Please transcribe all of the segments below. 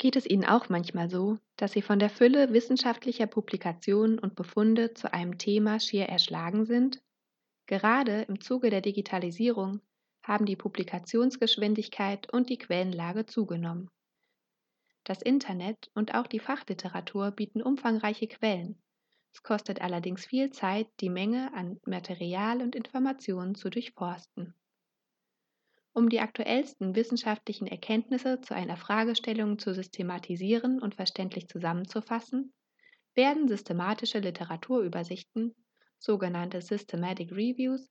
Geht es Ihnen auch manchmal so, dass Sie von der Fülle wissenschaftlicher Publikationen und Befunde zu einem Thema schier erschlagen sind? Gerade im Zuge der Digitalisierung haben die Publikationsgeschwindigkeit und die Quellenlage zugenommen. Das Internet und auch die Fachliteratur bieten umfangreiche Quellen. Es kostet allerdings viel Zeit, die Menge an Material und Informationen zu durchforsten. Um die aktuellsten wissenschaftlichen Erkenntnisse zu einer Fragestellung zu systematisieren und verständlich zusammenzufassen, werden systematische Literaturübersichten, sogenannte Systematic Reviews,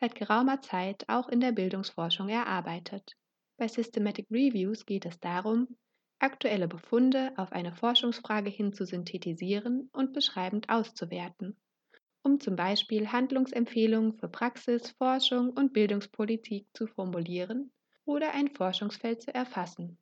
seit geraumer Zeit auch in der Bildungsforschung erarbeitet. Bei Systematic Reviews geht es darum, aktuelle Befunde auf eine Forschungsfrage hin zu synthetisieren und beschreibend auszuwerten zum Beispiel Handlungsempfehlungen für Praxis, Forschung und Bildungspolitik zu formulieren oder ein Forschungsfeld zu erfassen.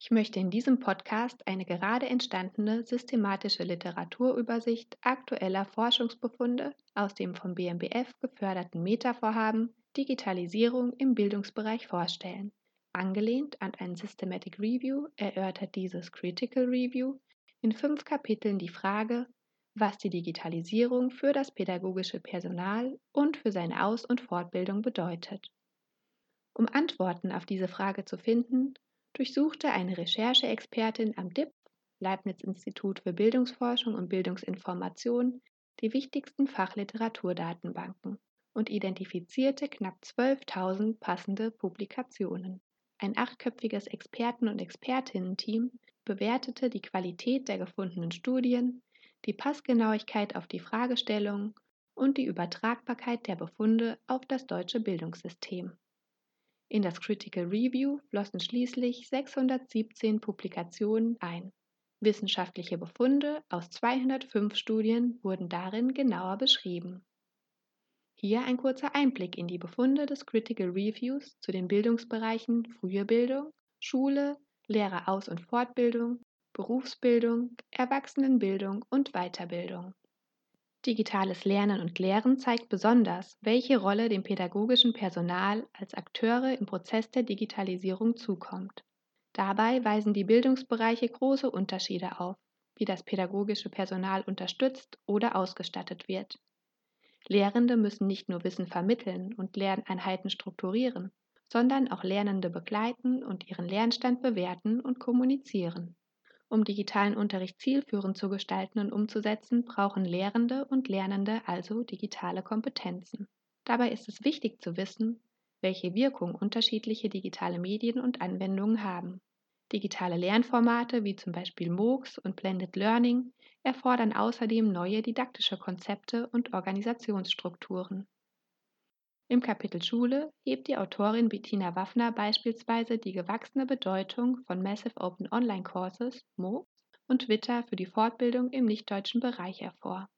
Ich möchte in diesem Podcast eine gerade entstandene systematische Literaturübersicht aktueller Forschungsbefunde aus dem vom BMBF geförderten Metavorhaben Digitalisierung im Bildungsbereich vorstellen. Angelehnt an ein Systematic Review erörtert dieses Critical Review in fünf Kapiteln die Frage, was die Digitalisierung für das pädagogische Personal und für seine Aus- und Fortbildung bedeutet. Um Antworten auf diese Frage zu finden, durchsuchte eine Rechercheexpertin am DIP, Leibniz-Institut für Bildungsforschung und Bildungsinformation, die wichtigsten Fachliteraturdatenbanken und identifizierte knapp 12.000 passende Publikationen. Ein achtköpfiges Experten- und Expertinnen-Team bewertete die Qualität der gefundenen Studien, die Passgenauigkeit auf die Fragestellung und die Übertragbarkeit der Befunde auf das deutsche Bildungssystem. In das Critical Review flossen schließlich 617 Publikationen ein. Wissenschaftliche Befunde aus 205 Studien wurden darin genauer beschrieben. Hier ein kurzer Einblick in die Befunde des Critical Reviews zu den Bildungsbereichen frühe Bildung, Schule, Lehreraus- und Fortbildung Berufsbildung, Erwachsenenbildung und Weiterbildung. Digitales Lernen und Lehren zeigt besonders, welche Rolle dem pädagogischen Personal als Akteure im Prozess der Digitalisierung zukommt. Dabei weisen die Bildungsbereiche große Unterschiede auf, wie das pädagogische Personal unterstützt oder ausgestattet wird. Lehrende müssen nicht nur Wissen vermitteln und Lerneinheiten strukturieren, sondern auch Lernende begleiten und ihren Lernstand bewerten und kommunizieren. Um digitalen Unterricht zielführend zu gestalten und umzusetzen, brauchen Lehrende und Lernende also digitale Kompetenzen. Dabei ist es wichtig zu wissen, welche Wirkung unterschiedliche digitale Medien und Anwendungen haben. Digitale Lernformate wie zum Beispiel MOOCs und Blended Learning erfordern außerdem neue didaktische Konzepte und Organisationsstrukturen. Im Kapitel Schule hebt die Autorin Bettina Waffner beispielsweise die gewachsene Bedeutung von Massive Open Online Courses (MOOCs) und Twitter für die Fortbildung im nichtdeutschen Bereich hervor.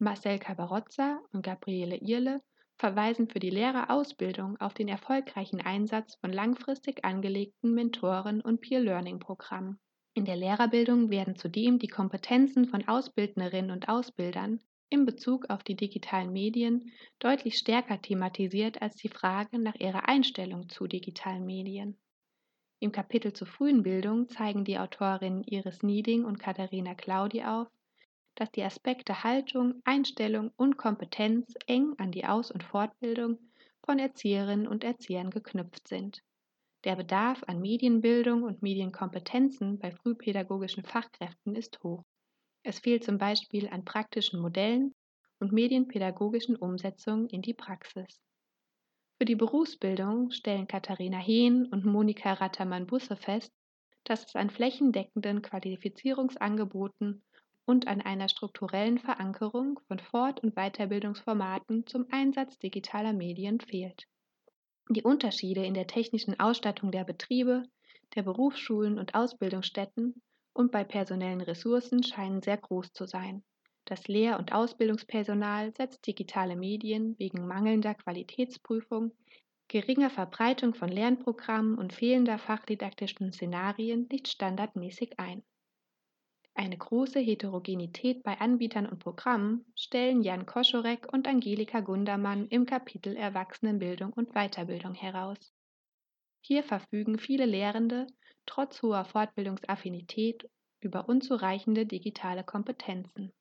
Marcel Cabarozza und Gabriele Irle verweisen für die Lehrerausbildung auf den erfolgreichen Einsatz von langfristig angelegten Mentoren- und Peer-Learning-Programmen. In der Lehrerbildung werden zudem die Kompetenzen von Ausbildnerinnen und Ausbildern in Bezug auf die digitalen Medien deutlich stärker thematisiert als die Frage nach ihrer Einstellung zu digitalen Medien. Im Kapitel zur frühen Bildung zeigen die Autorinnen Iris Nieding und Katharina Claudi auf, dass die Aspekte Haltung, Einstellung und Kompetenz eng an die Aus- und Fortbildung von Erzieherinnen und Erziehern geknüpft sind. Der Bedarf an Medienbildung und Medienkompetenzen bei frühpädagogischen Fachkräften ist hoch. Es fehlt zum Beispiel an praktischen Modellen und medienpädagogischen Umsetzungen in die Praxis. Für die Berufsbildung stellen Katharina Hehn und Monika Rattermann-Busse fest, dass es an flächendeckenden Qualifizierungsangeboten und an einer strukturellen Verankerung von Fort- und Weiterbildungsformaten zum Einsatz digitaler Medien fehlt. Die Unterschiede in der technischen Ausstattung der Betriebe, der Berufsschulen und Ausbildungsstätten und bei personellen Ressourcen scheinen sehr groß zu sein. Das Lehr- und Ausbildungspersonal setzt digitale Medien wegen mangelnder Qualitätsprüfung, geringer Verbreitung von Lernprogrammen und fehlender fachdidaktischen Szenarien nicht standardmäßig ein. Eine große Heterogenität bei Anbietern und Programmen stellen Jan Koschorek und Angelika Gundermann im Kapitel Erwachsenenbildung und Weiterbildung heraus. Hier verfügen viele Lehrende trotz hoher Fortbildungsaffinität über unzureichende digitale Kompetenzen.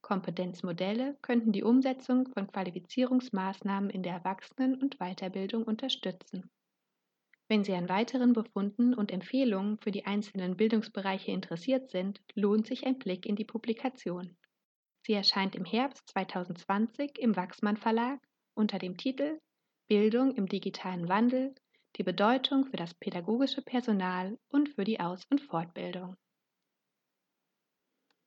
Kompetenzmodelle könnten die Umsetzung von Qualifizierungsmaßnahmen in der Erwachsenen- und Weiterbildung unterstützen. Wenn Sie an weiteren Befunden und Empfehlungen für die einzelnen Bildungsbereiche interessiert sind, lohnt sich ein Blick in die Publikation. Sie erscheint im Herbst 2020 im Wachsmann Verlag unter dem Titel Bildung im digitalen Wandel, die Bedeutung für das pädagogische Personal und für die Aus- und Fortbildung.